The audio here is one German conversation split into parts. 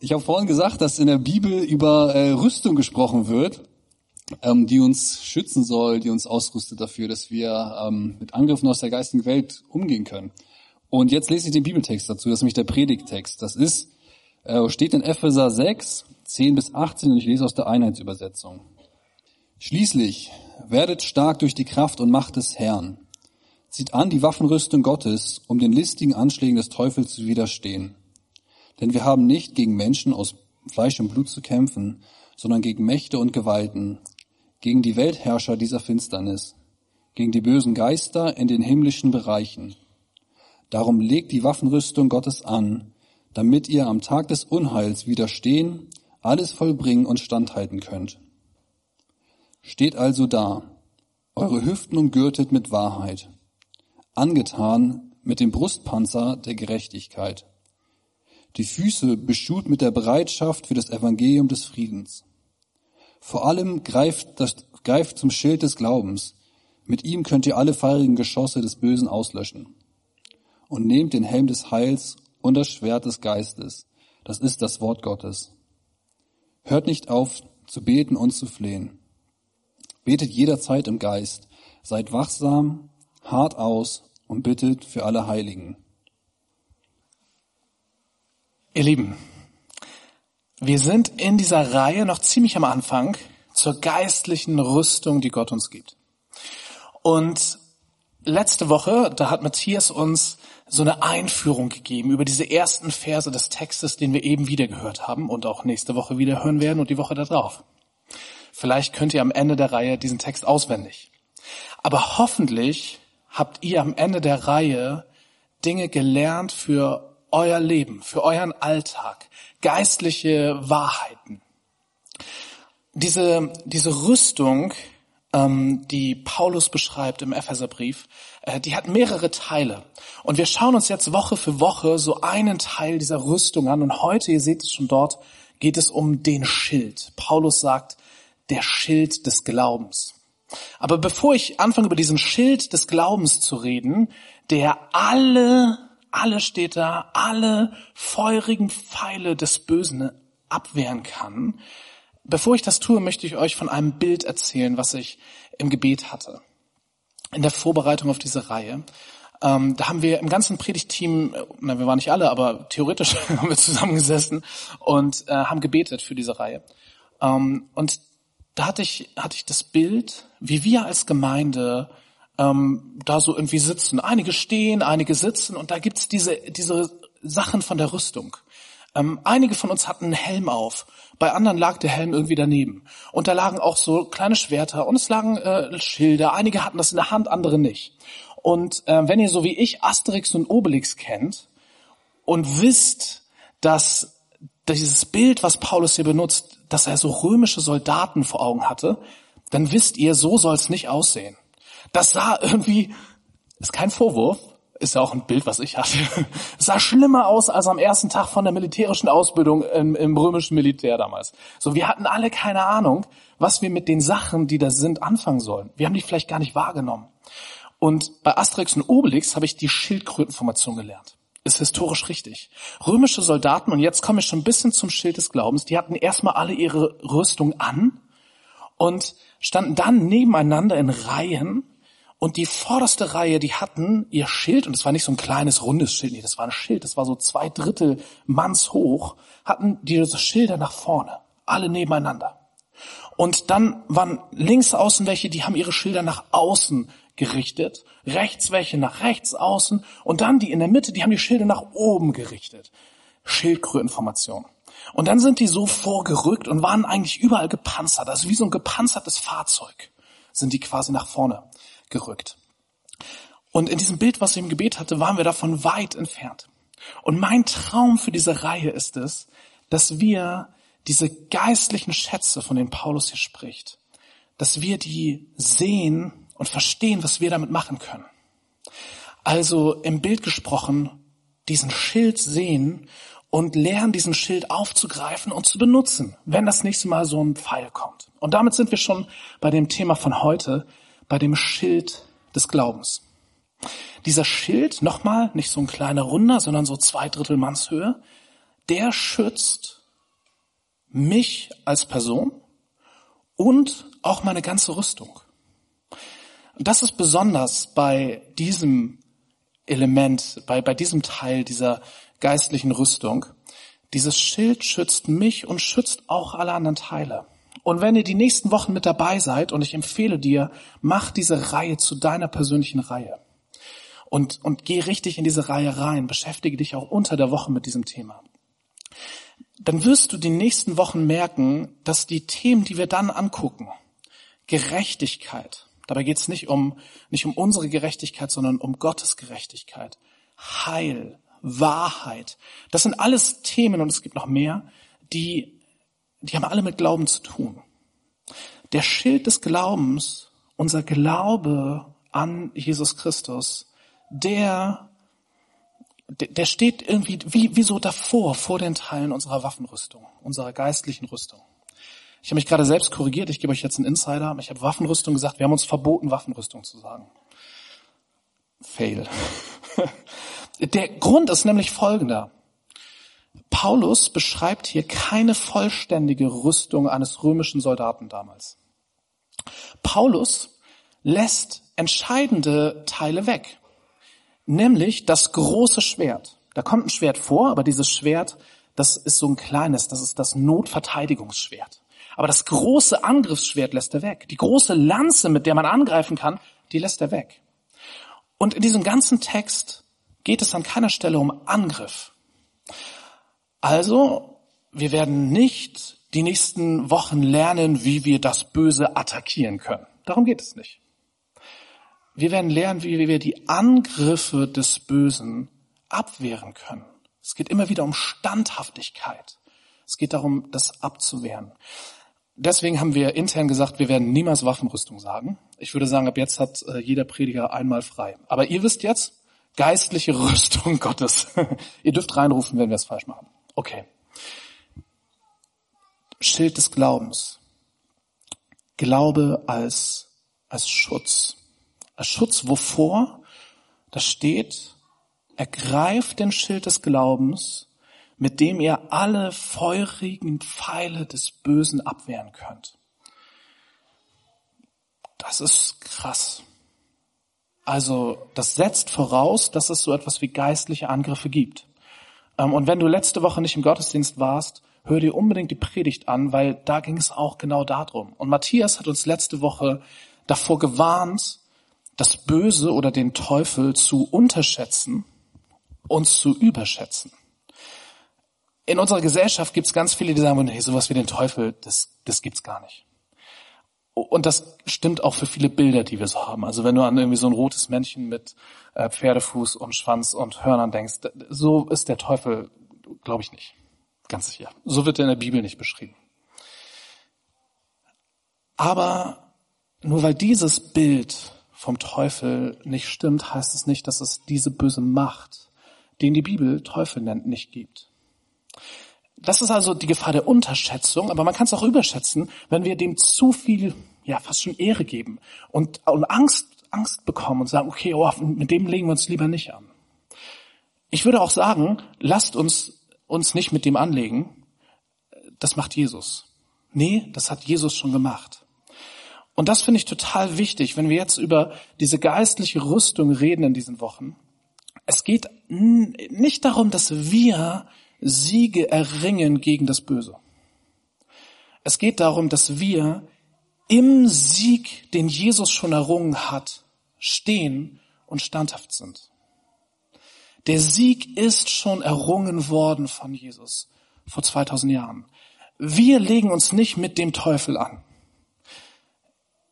Ich habe vorhin gesagt, dass in der Bibel über äh, Rüstung gesprochen wird, ähm, die uns schützen soll, die uns ausrüstet dafür, dass wir ähm, mit Angriffen aus der geistigen Welt umgehen können. Und jetzt lese ich den Bibeltext dazu, das ist nämlich der Predigtext. Das ist, äh, steht in Epheser 6, 10 bis 18 und ich lese aus der Einheitsübersetzung. Schließlich werdet stark durch die Kraft und Macht des Herrn. Zieht an die Waffenrüstung Gottes, um den listigen Anschlägen des Teufels zu widerstehen. Denn wir haben nicht gegen Menschen aus Fleisch und Blut zu kämpfen, sondern gegen Mächte und Gewalten, gegen die Weltherrscher dieser Finsternis, gegen die bösen Geister in den himmlischen Bereichen. Darum legt die Waffenrüstung Gottes an, damit ihr am Tag des Unheils widerstehen, alles vollbringen und standhalten könnt. Steht also da, eure Hüften umgürtet mit Wahrheit, angetan mit dem Brustpanzer der Gerechtigkeit die Füße beschut mit der Bereitschaft für das Evangelium des Friedens. Vor allem greift, das, greift zum Schild des Glaubens. Mit ihm könnt ihr alle feurigen Geschosse des Bösen auslöschen. Und nehmt den Helm des Heils und das Schwert des Geistes. Das ist das Wort Gottes. Hört nicht auf zu beten und zu flehen. Betet jederzeit im Geist. Seid wachsam, hart aus und bittet für alle Heiligen. Ihr Lieben, wir sind in dieser Reihe noch ziemlich am Anfang zur geistlichen Rüstung, die Gott uns gibt. Und letzte Woche, da hat Matthias uns so eine Einführung gegeben über diese ersten Verse des Textes, den wir eben wieder gehört haben und auch nächste Woche wieder hören werden und die Woche darauf. Vielleicht könnt ihr am Ende der Reihe diesen Text auswendig. Aber hoffentlich habt ihr am Ende der Reihe Dinge gelernt für euer Leben, für euren Alltag, geistliche Wahrheiten. Diese, diese Rüstung, ähm, die Paulus beschreibt im Epheserbrief, äh, die hat mehrere Teile. Und wir schauen uns jetzt Woche für Woche so einen Teil dieser Rüstung an. Und heute, ihr seht es schon dort, geht es um den Schild. Paulus sagt, der Schild des Glaubens. Aber bevor ich anfange, über diesen Schild des Glaubens zu reden, der alle alle da, alle feurigen Pfeile des Bösen abwehren kann. Bevor ich das tue, möchte ich euch von einem Bild erzählen, was ich im Gebet hatte. In der Vorbereitung auf diese Reihe. Ähm, da haben wir im ganzen Predigteam, na, wir waren nicht alle, aber theoretisch haben wir zusammengesessen und äh, haben gebetet für diese Reihe. Ähm, und da hatte ich, hatte ich das Bild, wie wir als Gemeinde ähm, da so irgendwie sitzen. Einige stehen, einige sitzen und da gibt's diese, diese Sachen von der Rüstung. Ähm, einige von uns hatten einen Helm auf, bei anderen lag der Helm irgendwie daneben. Und da lagen auch so kleine Schwerter und es lagen äh, Schilder. Einige hatten das in der Hand, andere nicht. Und äh, wenn ihr so wie ich Asterix und Obelix kennt und wisst, dass dieses Bild, was Paulus hier benutzt, dass er so römische Soldaten vor Augen hatte, dann wisst ihr, so soll es nicht aussehen. Das sah irgendwie, ist kein Vorwurf, ist ja auch ein Bild, was ich hatte. Es sah schlimmer aus als am ersten Tag von der militärischen Ausbildung im, im römischen Militär damals. So, wir hatten alle keine Ahnung, was wir mit den Sachen, die da sind, anfangen sollen. Wir haben die vielleicht gar nicht wahrgenommen. Und bei Asterix und Obelix habe ich die Schildkrötenformation gelernt. Ist historisch richtig. Römische Soldaten, und jetzt komme ich schon ein bisschen zum Schild des Glaubens, die hatten erstmal alle ihre Rüstung an und standen dann nebeneinander in Reihen und die vorderste Reihe, die hatten ihr Schild, und es war nicht so ein kleines, rundes Schild, nee, das war ein Schild, das war so zwei Drittel Manns hoch, hatten diese Schilder nach vorne, alle nebeneinander. Und dann waren links außen welche, die haben ihre Schilder nach außen gerichtet, rechts welche nach rechts außen, und dann die in der Mitte, die haben die Schilder nach oben gerichtet. Schildkrötenformation. Und dann sind die so vorgerückt und waren eigentlich überall gepanzert, also wie so ein gepanzertes Fahrzeug sind die quasi nach vorne gerückt. Und in diesem Bild, was ich im Gebet hatte, waren wir davon weit entfernt. Und mein Traum für diese Reihe ist es, dass wir diese geistlichen Schätze, von denen Paulus hier spricht, dass wir die sehen und verstehen, was wir damit machen können. Also im Bild gesprochen, diesen Schild sehen und lernen, diesen Schild aufzugreifen und zu benutzen, wenn das nächste Mal so ein Pfeil kommt. Und damit sind wir schon bei dem Thema von heute, bei dem Schild des Glaubens. Dieser Schild, nochmal, nicht so ein kleiner Runder, sondern so zwei Drittel Mannshöhe, der schützt mich als Person und auch meine ganze Rüstung. Und das ist besonders bei diesem Element, bei, bei diesem Teil dieser geistlichen Rüstung. Dieses Schild schützt mich und schützt auch alle anderen Teile. Und wenn ihr die nächsten Wochen mit dabei seid, und ich empfehle dir, mach diese Reihe zu deiner persönlichen Reihe. Und, und geh richtig in diese Reihe rein. Beschäftige dich auch unter der Woche mit diesem Thema. Dann wirst du die nächsten Wochen merken, dass die Themen, die wir dann angucken, Gerechtigkeit, dabei geht es nicht um, nicht um unsere Gerechtigkeit, sondern um Gottes Gerechtigkeit, Heil, Wahrheit, das sind alles Themen und es gibt noch mehr, die die haben alle mit Glauben zu tun. Der Schild des Glaubens, unser Glaube an Jesus Christus, der, der steht irgendwie wie, wie so davor, vor den Teilen unserer Waffenrüstung, unserer geistlichen Rüstung. Ich habe mich gerade selbst korrigiert, ich gebe euch jetzt einen Insider. Ich habe Waffenrüstung gesagt, wir haben uns verboten, Waffenrüstung zu sagen. Fail. Der Grund ist nämlich folgender. Paulus beschreibt hier keine vollständige Rüstung eines römischen Soldaten damals. Paulus lässt entscheidende Teile weg, nämlich das große Schwert. Da kommt ein Schwert vor, aber dieses Schwert, das ist so ein kleines, das ist das Notverteidigungsschwert. Aber das große Angriffsschwert lässt er weg. Die große Lanze, mit der man angreifen kann, die lässt er weg. Und in diesem ganzen Text geht es an keiner Stelle um Angriff. Also, wir werden nicht die nächsten Wochen lernen, wie wir das Böse attackieren können. Darum geht es nicht. Wir werden lernen, wie wir die Angriffe des Bösen abwehren können. Es geht immer wieder um Standhaftigkeit. Es geht darum, das abzuwehren. Deswegen haben wir intern gesagt, wir werden niemals Waffenrüstung sagen. Ich würde sagen, ab jetzt hat äh, jeder Prediger einmal frei. Aber ihr wisst jetzt, geistliche Rüstung Gottes. ihr dürft reinrufen, wenn wir es falsch machen. Okay. Schild des Glaubens. Glaube als, als Schutz. Als Schutz wovor? Da steht, ergreift den Schild des Glaubens, mit dem ihr alle feurigen Pfeile des Bösen abwehren könnt. Das ist krass. Also, das setzt voraus, dass es so etwas wie geistliche Angriffe gibt. Ähm, und wenn du letzte Woche nicht im Gottesdienst warst, hör dir unbedingt die Predigt an, weil da ging es auch genau darum. Und Matthias hat uns letzte Woche davor gewarnt, das Böse oder den Teufel zu unterschätzen und zu überschätzen. In unserer Gesellschaft gibt es ganz viele, die sagen, hey, sowas wie den Teufel, das, das gibt's gar nicht. Und das stimmt auch für viele Bilder, die wir so haben. Also wenn du an irgendwie so ein rotes Männchen mit äh, Pferdefuß und Schwanz und Hörnern denkst, so ist der Teufel, glaube ich nicht. Ganz sicher. So wird er in der Bibel nicht beschrieben. Aber nur weil dieses Bild vom Teufel nicht stimmt, heißt es nicht, dass es diese böse Macht, den die Bibel Teufel nennt, nicht gibt. Das ist also die Gefahr der Unterschätzung, aber man kann es auch überschätzen, wenn wir dem zu viel, ja, fast schon Ehre geben und, und Angst, Angst bekommen und sagen, okay, oh, mit dem legen wir uns lieber nicht an. Ich würde auch sagen, lasst uns uns nicht mit dem anlegen. Das macht Jesus. Nee, das hat Jesus schon gemacht. Und das finde ich total wichtig, wenn wir jetzt über diese geistliche Rüstung reden in diesen Wochen. Es geht nicht darum, dass wir Siege erringen gegen das Böse. Es geht darum, dass wir im Sieg, den Jesus schon errungen hat, stehen und standhaft sind. Der Sieg ist schon errungen worden von Jesus vor 2000 Jahren. Wir legen uns nicht mit dem Teufel an.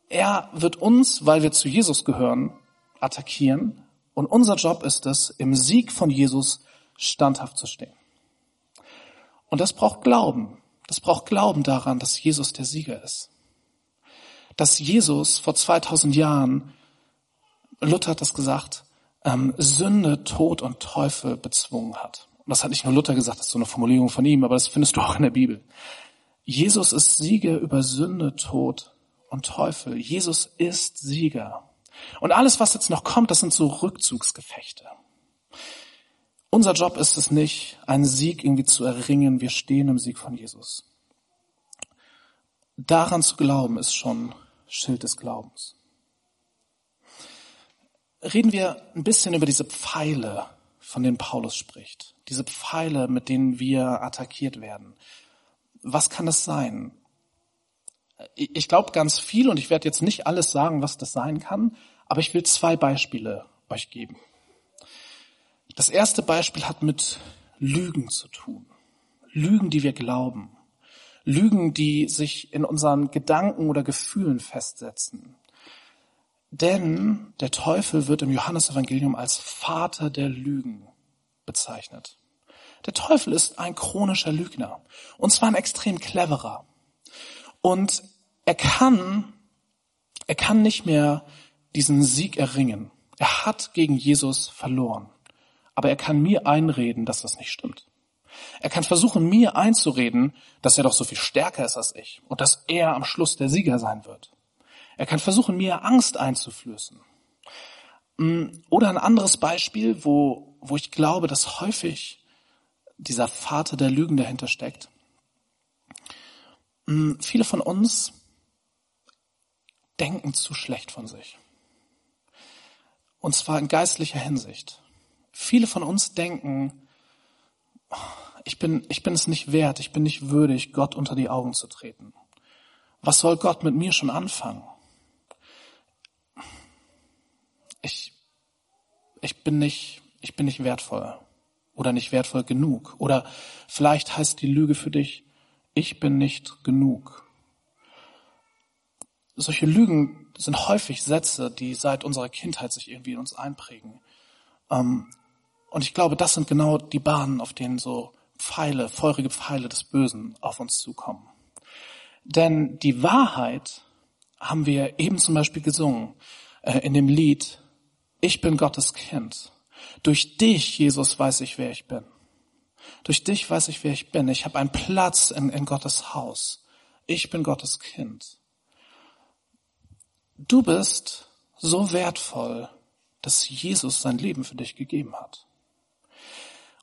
Er wird uns, weil wir zu Jesus gehören, attackieren. Und unser Job ist es, im Sieg von Jesus standhaft zu stehen. Und das braucht Glauben. Das braucht Glauben daran, dass Jesus der Sieger ist. Dass Jesus vor 2000 Jahren, Luther hat das gesagt, ähm, Sünde, Tod und Teufel bezwungen hat. Und das hat nicht nur Luther gesagt, das ist so eine Formulierung von ihm, aber das findest du auch in der Bibel. Jesus ist Sieger über Sünde, Tod und Teufel. Jesus ist Sieger. Und alles, was jetzt noch kommt, das sind so Rückzugsgefechte. Unser Job ist es nicht, einen Sieg irgendwie zu erringen. Wir stehen im Sieg von Jesus. daran zu glauben, ist schon Schild des Glaubens. Reden wir ein bisschen über diese Pfeile, von denen Paulus spricht. Diese Pfeile, mit denen wir attackiert werden. Was kann das sein? Ich glaube ganz viel und ich werde jetzt nicht alles sagen, was das sein kann, aber ich will zwei Beispiele euch geben. Das erste Beispiel hat mit Lügen zu tun. Lügen, die wir glauben. Lügen, die sich in unseren Gedanken oder Gefühlen festsetzen. Denn der Teufel wird im Johannesevangelium als Vater der Lügen bezeichnet. Der Teufel ist ein chronischer Lügner. Und zwar ein extrem cleverer. Und er kann, er kann nicht mehr diesen Sieg erringen. Er hat gegen Jesus verloren. Aber er kann mir einreden, dass das nicht stimmt. Er kann versuchen, mir einzureden, dass er doch so viel stärker ist als ich und dass er am Schluss der Sieger sein wird. Er kann versuchen, mir Angst einzuflößen. Mm, oder ein anderes Beispiel, wo, wo ich glaube, dass häufig dieser Vater der Lügen dahinter steckt. Mm, viele von uns denken zu schlecht von sich. Und zwar in geistlicher Hinsicht. Viele von uns denken, ich bin, ich bin es nicht wert, ich bin nicht würdig, Gott unter die Augen zu treten. Was soll Gott mit mir schon anfangen? Ich, ich bin nicht, ich bin nicht wertvoll oder nicht wertvoll genug. Oder vielleicht heißt die Lüge für dich, ich bin nicht genug. Solche Lügen sind häufig Sätze, die seit unserer Kindheit sich irgendwie in uns einprägen. Ähm, und ich glaube, das sind genau die Bahnen, auf denen so Pfeile, feurige Pfeile des Bösen auf uns zukommen. Denn die Wahrheit haben wir eben zum Beispiel gesungen äh, in dem Lied Ich bin Gottes Kind. Durch dich, Jesus, weiß ich, wer ich bin. Durch dich weiß ich, wer ich bin. Ich habe einen Platz in, in Gottes Haus. Ich bin Gottes Kind. Du bist so wertvoll, dass Jesus sein Leben für dich gegeben hat.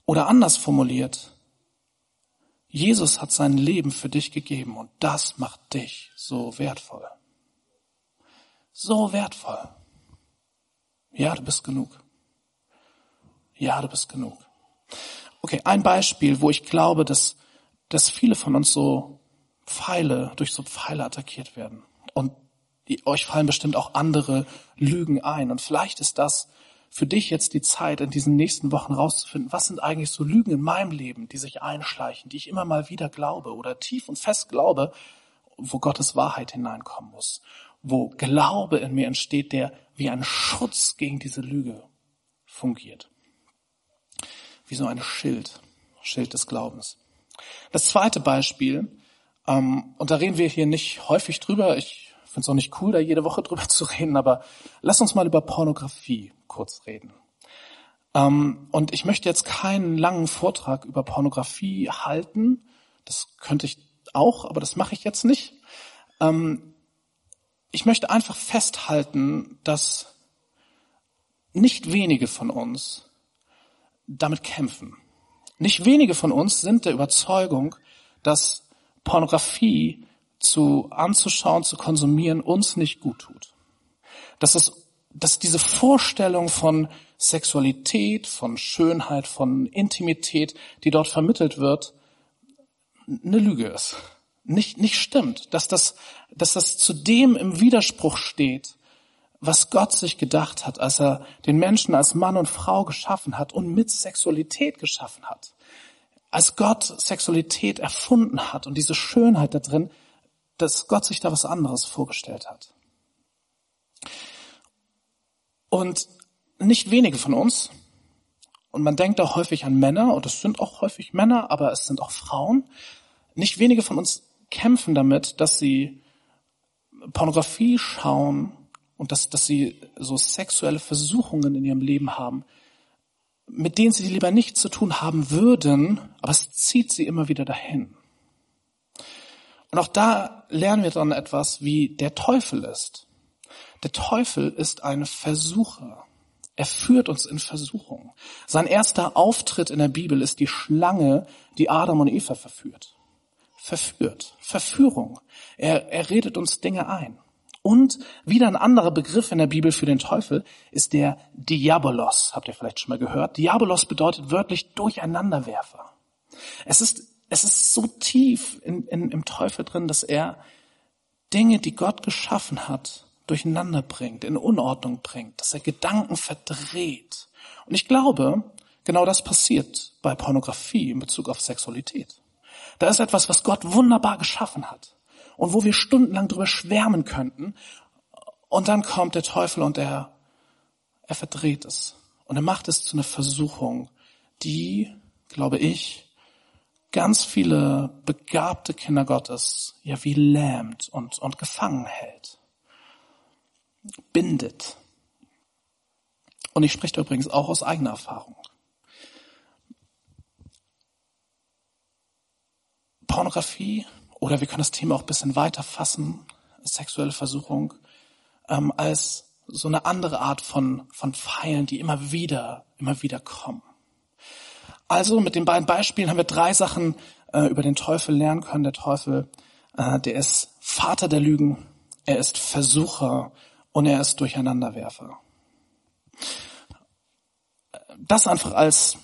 Oder anders formuliert, Jesus hat sein Leben für dich gegeben und das macht dich so wertvoll. So wertvoll. Ja, du bist genug. Ja, du bist genug. Okay, ein Beispiel, wo ich glaube, dass, dass viele von uns so Pfeile, durch so Pfeile attackiert werden. Und die, euch fallen bestimmt auch andere Lügen ein. Und vielleicht ist das für dich jetzt die Zeit, in diesen nächsten Wochen rauszufinden, was sind eigentlich so Lügen in meinem Leben, die sich einschleichen, die ich immer mal wieder glaube oder tief und fest glaube, wo Gottes Wahrheit hineinkommen muss, wo Glaube in mir entsteht, der wie ein Schutz gegen diese Lüge fungiert. Wie so ein Schild, Schild des Glaubens. Das zweite Beispiel, ähm, und da reden wir hier nicht häufig drüber, ich finde es auch nicht cool, da jede Woche drüber zu reden, aber lass uns mal über Pornografie kurz reden. Ähm, und ich möchte jetzt keinen langen Vortrag über Pornografie halten. Das könnte ich auch, aber das mache ich jetzt nicht. Ähm, ich möchte einfach festhalten, dass nicht wenige von uns damit kämpfen. Nicht wenige von uns sind der Überzeugung, dass Pornografie zu anzuschauen, zu konsumieren uns nicht gut tut. Dass es dass diese Vorstellung von Sexualität, von Schönheit, von Intimität, die dort vermittelt wird, eine Lüge ist. Nicht, nicht stimmt. Dass das, dass das zu dem im Widerspruch steht, was Gott sich gedacht hat, als er den Menschen als Mann und Frau geschaffen hat und mit Sexualität geschaffen hat. Als Gott Sexualität erfunden hat und diese Schönheit da drin, dass Gott sich da was anderes vorgestellt hat. Und nicht wenige von uns, und man denkt auch häufig an Männer, und es sind auch häufig Männer, aber es sind auch Frauen, nicht wenige von uns kämpfen damit, dass sie Pornografie schauen und dass, dass sie so sexuelle Versuchungen in ihrem Leben haben, mit denen sie lieber nichts zu tun haben würden, aber es zieht sie immer wieder dahin. Und auch da lernen wir dann etwas, wie der Teufel ist. Der Teufel ist ein Versucher. Er führt uns in Versuchung. Sein erster Auftritt in der Bibel ist die Schlange, die Adam und Eva verführt. verführt. Verführung. Er, er redet uns Dinge ein. Und wieder ein anderer Begriff in der Bibel für den Teufel ist der Diabolos. Habt ihr vielleicht schon mal gehört? Diabolos bedeutet wörtlich Durcheinanderwerfer. Es ist, es ist so tief in, in, im Teufel drin, dass er Dinge, die Gott geschaffen hat, durcheinander bringt, in Unordnung bringt, dass er Gedanken verdreht. Und ich glaube, genau das passiert bei Pornografie in Bezug auf Sexualität. Da ist etwas, was Gott wunderbar geschaffen hat und wo wir stundenlang drüber schwärmen könnten. Und dann kommt der Teufel und er, er verdreht es. Und er macht es zu einer Versuchung, die, glaube ich, ganz viele begabte Kinder Gottes ja wie lähmt und, und gefangen hält. Bindet. Und ich spreche übrigens auch aus eigener Erfahrung. Pornografie oder wir können das Thema auch ein bisschen weiter fassen, sexuelle Versuchung, ähm, als so eine andere Art von, von Pfeilen, die immer wieder, immer wieder kommen. Also mit den beiden Beispielen haben wir drei Sachen äh, über den Teufel lernen können. Der Teufel, äh, der ist Vater der Lügen, er ist Versucher und er ist Durcheinanderwerfer. Das einfach als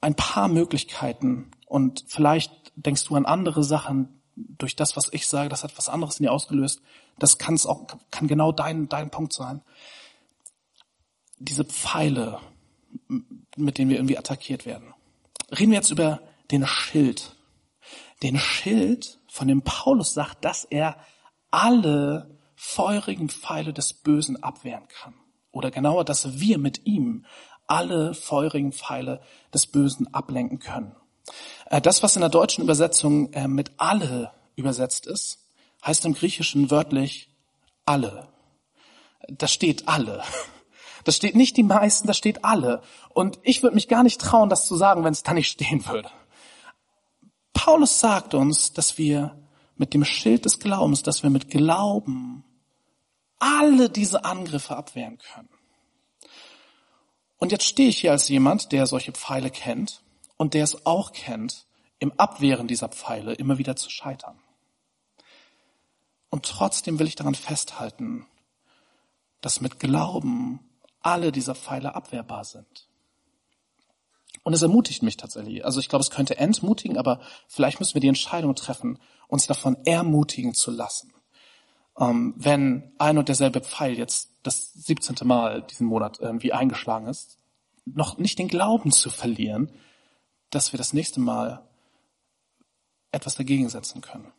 ein paar Möglichkeiten und vielleicht denkst du an andere Sachen durch das, was ich sage, das hat was anderes in dir ausgelöst. Das kann es auch, kann genau dein, dein Punkt sein. Diese Pfeile, mit denen wir irgendwie attackiert werden. Reden wir jetzt über den Schild. Den Schild, von dem Paulus sagt, dass er alle feurigen Pfeile des Bösen abwehren kann. Oder genauer, dass wir mit ihm alle feurigen Pfeile des Bösen ablenken können. Äh, das, was in der deutschen Übersetzung äh, mit alle übersetzt ist, heißt im Griechischen wörtlich alle. Da steht alle. Da steht nicht die meisten, da steht alle. Und ich würde mich gar nicht trauen, das zu sagen, wenn es da nicht stehen würde. Paulus sagt uns, dass wir mit dem Schild des Glaubens, dass wir mit Glauben alle diese Angriffe abwehren können. Und jetzt stehe ich hier als jemand, der solche Pfeile kennt und der es auch kennt, im Abwehren dieser Pfeile immer wieder zu scheitern. Und trotzdem will ich daran festhalten, dass mit Glauben alle dieser Pfeile abwehrbar sind. Und es ermutigt mich tatsächlich. Also ich glaube, es könnte entmutigen, aber vielleicht müssen wir die Entscheidung treffen, uns davon ermutigen zu lassen. Ähm, wenn ein und derselbe Pfeil jetzt das 17. Mal diesen Monat irgendwie eingeschlagen ist, noch nicht den Glauben zu verlieren, dass wir das nächste Mal etwas dagegen setzen können.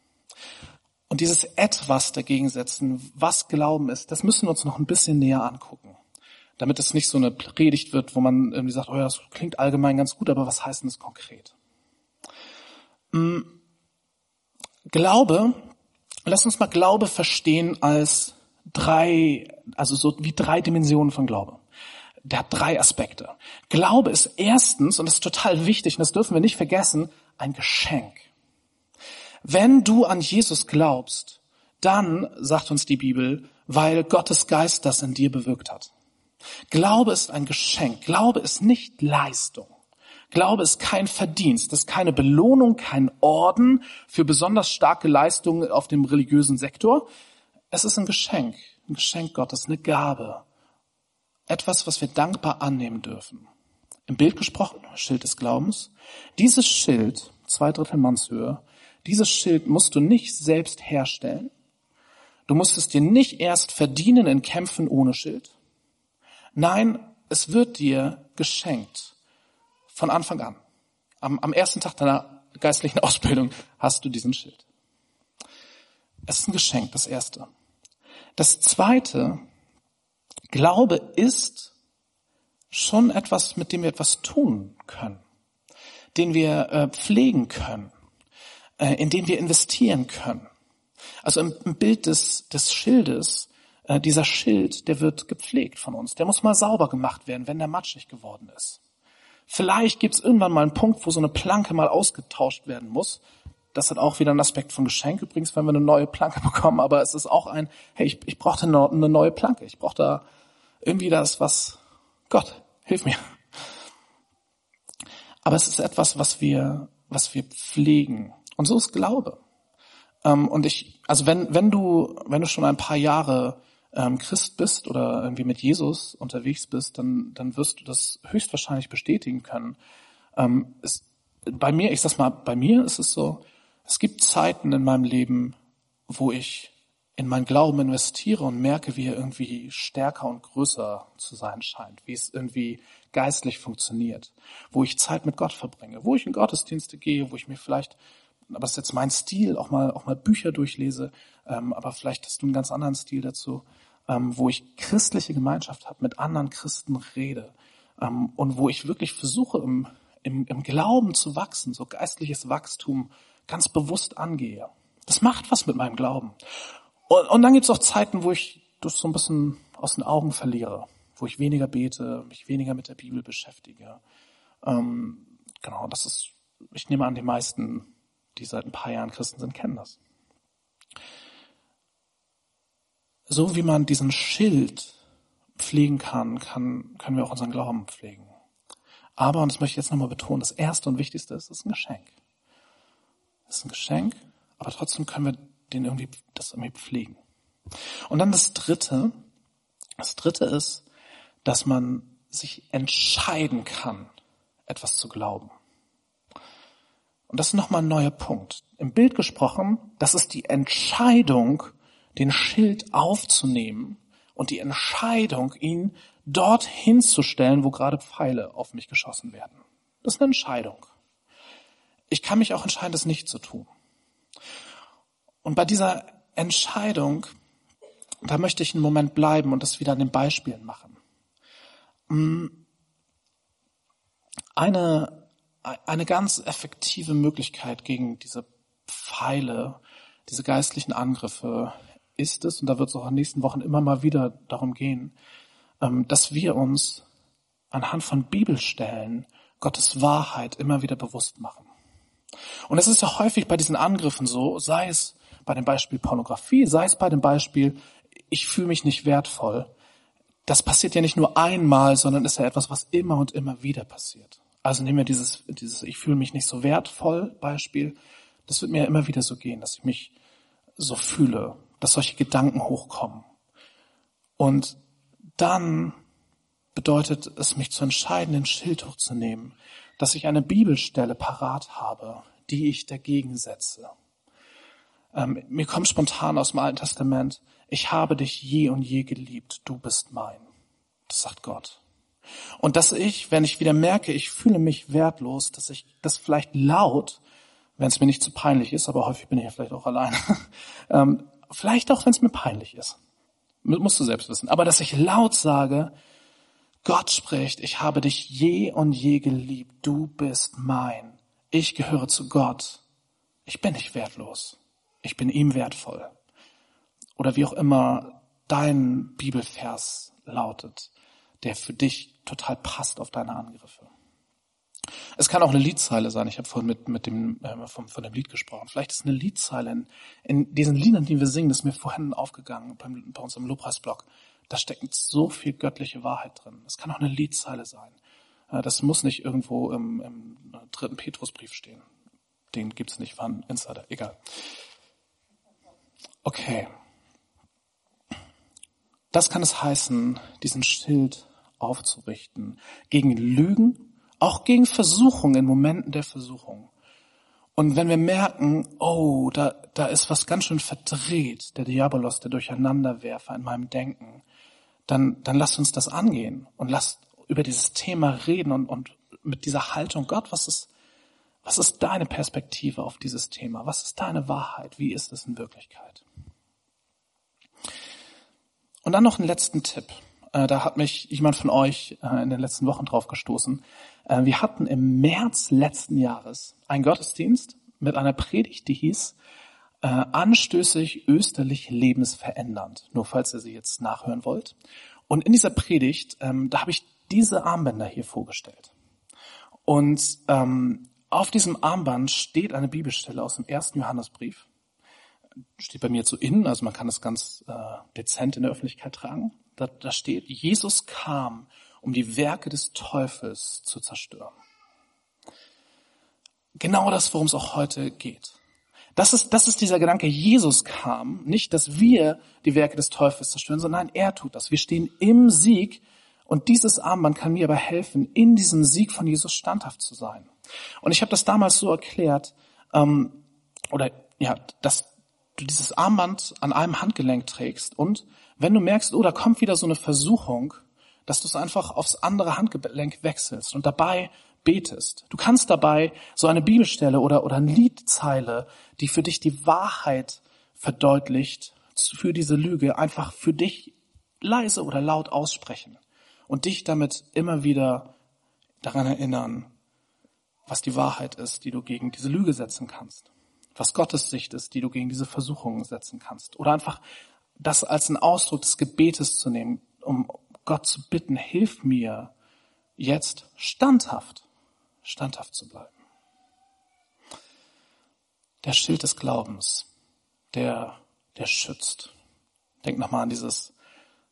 Und dieses etwas dagegen setzen, was Glauben ist, das müssen wir uns noch ein bisschen näher angucken. Damit es nicht so eine Predigt wird, wo man irgendwie sagt, oh ja, das klingt allgemein ganz gut, aber was heißt denn das konkret? Hm. Lass uns mal Glaube verstehen als drei, also so wie drei Dimensionen von Glaube der hat drei Aspekte. Glaube ist erstens, und das ist total wichtig, und das dürfen wir nicht vergessen, ein Geschenk. Wenn du an Jesus glaubst, dann, sagt uns die Bibel, weil Gottes Geist das in dir bewirkt hat. Glaube ist ein Geschenk. Glaube ist nicht Leistung. Glaube ist kein Verdienst, ist keine Belohnung, kein Orden für besonders starke Leistungen auf dem religiösen Sektor. Es ist ein Geschenk, ein Geschenk Gottes, eine Gabe, etwas, was wir dankbar annehmen dürfen. Im Bild gesprochen, Schild des Glaubens. Dieses Schild, zwei Drittel Mannshöhe, dieses Schild musst du nicht selbst herstellen. Du musst es dir nicht erst verdienen in Kämpfen ohne Schild. Nein, es wird dir geschenkt. Von Anfang an. Am, am ersten Tag deiner geistlichen Ausbildung hast du diesen Schild. Es ist ein Geschenk, das erste. Das zweite Glaube ist schon etwas, mit dem wir etwas tun können, den wir äh, pflegen können, äh, in den wir investieren können. Also im, im Bild des, des Schildes, äh, dieser Schild, der wird gepflegt von uns. Der muss mal sauber gemacht werden, wenn der matschig geworden ist. Vielleicht gibt es irgendwann mal einen Punkt, wo so eine Planke mal ausgetauscht werden muss. Das hat auch wieder einen Aspekt von Geschenk übrigens, wenn wir eine neue Planke bekommen, aber es ist auch ein, hey, ich, ich brauche eine neue Planke. Ich brauche da irgendwie das, was Gott, hilf mir. Aber es ist etwas, was wir, was wir pflegen. Und so ist Glaube. Ähm, und ich, also wenn, wenn du, wenn du schon ein paar Jahre ähm, Christ bist oder irgendwie mit Jesus unterwegs bist, dann, dann wirst du das höchstwahrscheinlich bestätigen können. Ähm, es, bei mir, ich sag's mal, bei mir ist es so, es gibt Zeiten in meinem Leben, wo ich in mein Glauben investiere und merke, wie er irgendwie stärker und größer zu sein scheint, wie es irgendwie geistlich funktioniert, wo ich Zeit mit Gott verbringe, wo ich in Gottesdienste gehe, wo ich mir vielleicht, aber das ist jetzt mein Stil, auch mal auch mal Bücher durchlese, ähm, aber vielleicht hast du einen ganz anderen Stil dazu, ähm, wo ich christliche Gemeinschaft habe, mit anderen Christen rede ähm, und wo ich wirklich versuche im, im, im Glauben zu wachsen, so geistliches Wachstum ganz bewusst angehe. Das macht was mit meinem Glauben. Und, und dann gibt es auch Zeiten, wo ich das so ein bisschen aus den Augen verliere, wo ich weniger bete, mich weniger mit der Bibel beschäftige. Ähm, genau, das ist, ich nehme an, die meisten, die seit ein paar Jahren Christen sind, kennen das. So wie man diesen Schild pflegen kann, kann, können wir auch unseren Glauben pflegen. Aber, und das möchte ich jetzt nochmal betonen, das erste und wichtigste ist, es ist ein Geschenk. Es ist ein Geschenk, aber trotzdem können wir den irgendwie, das irgendwie pflegen. Und dann das dritte. Das dritte ist, dass man sich entscheiden kann, etwas zu glauben. Und das ist nochmal ein neuer Punkt. Im Bild gesprochen, das ist die Entscheidung, den Schild aufzunehmen und die Entscheidung, ihn dort hinzustellen, wo gerade Pfeile auf mich geschossen werden. Das ist eine Entscheidung. Ich kann mich auch entscheiden, das nicht zu tun. Und bei dieser Entscheidung, da möchte ich einen Moment bleiben und das wieder an den Beispielen machen. Eine, eine ganz effektive Möglichkeit gegen diese Pfeile, diese geistlichen Angriffe ist es, und da wird es auch in den nächsten Wochen immer mal wieder darum gehen, ähm, dass wir uns anhand von Bibelstellen Gottes Wahrheit immer wieder bewusst machen. Und es ist ja häufig bei diesen Angriffen so, sei es bei dem Beispiel Pornografie, sei es bei dem Beispiel, ich fühle mich nicht wertvoll. Das passiert ja nicht nur einmal, sondern ist ja etwas, was immer und immer wieder passiert. Also nehmen wir dieses, dieses ich fühle mich nicht so wertvoll Beispiel. Das wird mir ja immer wieder so gehen, dass ich mich so fühle, dass solche Gedanken hochkommen. Und dann bedeutet es, mich zu entscheiden, den Schild hochzunehmen, dass ich eine Bibelstelle parat habe, die ich dagegen setze. Ähm, mir kommt spontan aus dem Alten Testament, ich habe dich je und je geliebt, du bist mein. Das sagt Gott. Und dass ich, wenn ich wieder merke, ich fühle mich wertlos, dass ich das vielleicht laut, wenn es mir nicht zu peinlich ist, aber häufig bin ich ja vielleicht auch alleine, ähm, vielleicht auch, wenn es mir peinlich ist, musst du selbst wissen, aber dass ich laut sage, Gott spricht, ich habe dich je und je geliebt, du bist mein, ich gehöre zu Gott, ich bin nicht wertlos. Ich bin ihm wertvoll. Oder wie auch immer dein Bibelvers lautet, der für dich total passt auf deine Angriffe. Es kann auch eine Liedzeile sein. Ich habe vorhin mit, mit dem, äh, von, von dem Lied gesprochen. Vielleicht ist eine Liedzeile in, in diesen Liedern, die wir singen, das ist mir vorhin aufgegangen beim, bei uns im Lobpreisblock. Da steckt so viel göttliche Wahrheit drin. Es kann auch eine Liedzeile sein. Äh, das muss nicht irgendwo im, im dritten Petrusbrief stehen. Den gibt's nicht, ein Insider, egal. Okay. Das kann es heißen, diesen Schild aufzurichten. Gegen Lügen, auch gegen Versuchung in Momenten der Versuchung. Und wenn wir merken, oh, da, da ist was ganz schön verdreht, der Diabolos, der Durcheinanderwerfer in meinem Denken, dann, dann lasst uns das angehen und lasst über dieses Thema reden und, und mit dieser Haltung, Gott, was ist, was ist deine Perspektive auf dieses Thema? Was ist deine Wahrheit? Wie ist es in Wirklichkeit? Und dann noch einen letzten Tipp. Äh, da hat mich jemand von euch äh, in den letzten Wochen drauf gestoßen. Äh, wir hatten im März letzten Jahres einen Gottesdienst mit einer Predigt, die hieß Anstößig, österlich, lebensverändernd. Nur falls ihr sie jetzt nachhören wollt. Und in dieser Predigt, ähm, da habe ich diese Armbänder hier vorgestellt. Und ähm, auf diesem Armband steht eine Bibelstelle aus dem ersten Johannesbrief steht bei mir zu innen, also man kann es ganz äh, dezent in der Öffentlichkeit tragen. Da, da steht, Jesus kam, um die Werke des Teufels zu zerstören. Genau das, worum es auch heute geht. Das ist, das ist dieser Gedanke, Jesus kam, nicht, dass wir die Werke des Teufels zerstören, sondern nein, er tut das. Wir stehen im Sieg und dieses Armband kann mir aber helfen, in diesem Sieg von Jesus standhaft zu sein. Und ich habe das damals so erklärt, ähm, oder ja, dass du dieses Armband an einem Handgelenk trägst und wenn du merkst, oh, da kommt wieder so eine Versuchung, dass du es einfach aufs andere Handgelenk wechselst und dabei betest. Du kannst dabei so eine Bibelstelle oder, oder eine Liedzeile, die für dich die Wahrheit verdeutlicht, für diese Lüge einfach für dich leise oder laut aussprechen und dich damit immer wieder daran erinnern, was die Wahrheit ist, die du gegen diese Lüge setzen kannst, was Gottes Sicht ist, die du gegen diese Versuchungen setzen kannst. Oder einfach das als einen Ausdruck des Gebetes zu nehmen, um Gott zu bitten, hilf mir jetzt standhaft, standhaft zu bleiben. Der Schild des Glaubens, der, der schützt. Denk nochmal an dieses,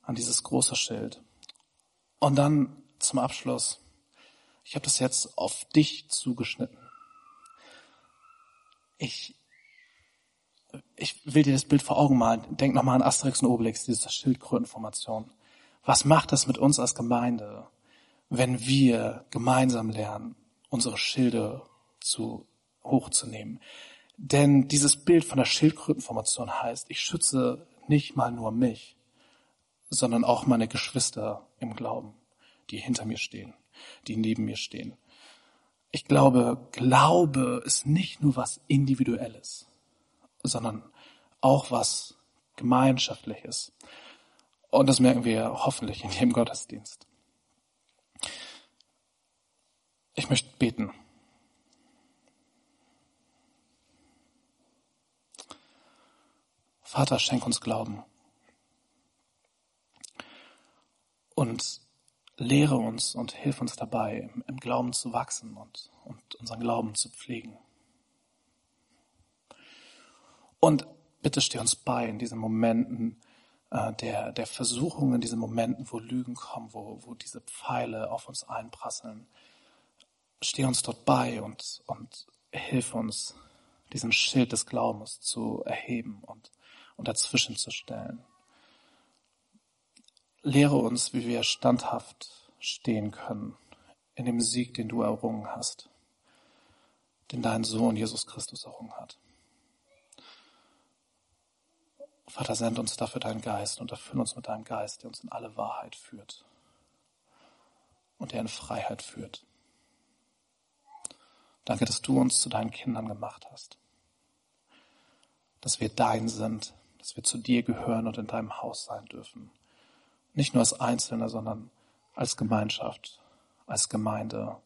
an dieses große Schild. Und dann zum Abschluss ich habe das jetzt auf dich zugeschnitten. Ich, ich will dir das Bild vor Augen malen. Denk nochmal an Asterix und Obelix, diese Schildkrötenformation. Was macht das mit uns als Gemeinde, wenn wir gemeinsam lernen, unsere Schilde zu hochzunehmen? Denn dieses Bild von der Schildkrötenformation heißt, ich schütze nicht mal nur mich, sondern auch meine Geschwister im Glauben, die hinter mir stehen die neben mir stehen. Ich glaube, Glaube ist nicht nur was Individuelles, sondern auch was Gemeinschaftliches. Und das merken wir hoffentlich in jedem Gottesdienst. Ich möchte beten. Vater, schenk uns Glauben. Und lehre uns und hilf uns dabei, im, Glauben zu wachsen und, und unseren Glauben zu pflegen. Und bitte steh uns bei in diesen Momenten äh, der, der Versuchung, in diesen Momenten, wo Lügen kommen, wo, wo diese Pfeile auf uns einprasseln. Steh uns dort bei und, und hilf uns, diesen Schild des Glaubens zu erheben und, und dazwischen zu stellen. Lehre uns, wie wir standhaft stehen können in dem Sieg, den du errungen hast, den dein Sohn Jesus Christus errungen hat. Vater, send uns dafür deinen Geist und erfüll uns mit deinem Geist, der uns in alle Wahrheit führt und der in Freiheit führt. Danke, dass du uns zu deinen Kindern gemacht hast, dass wir dein sind, dass wir zu dir gehören und in deinem Haus sein dürfen nicht nur als Einzelne, sondern als Gemeinschaft, als Gemeinde.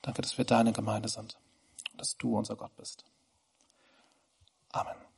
Danke, dass wir deine Gemeinde sind, dass du unser Gott bist. Amen.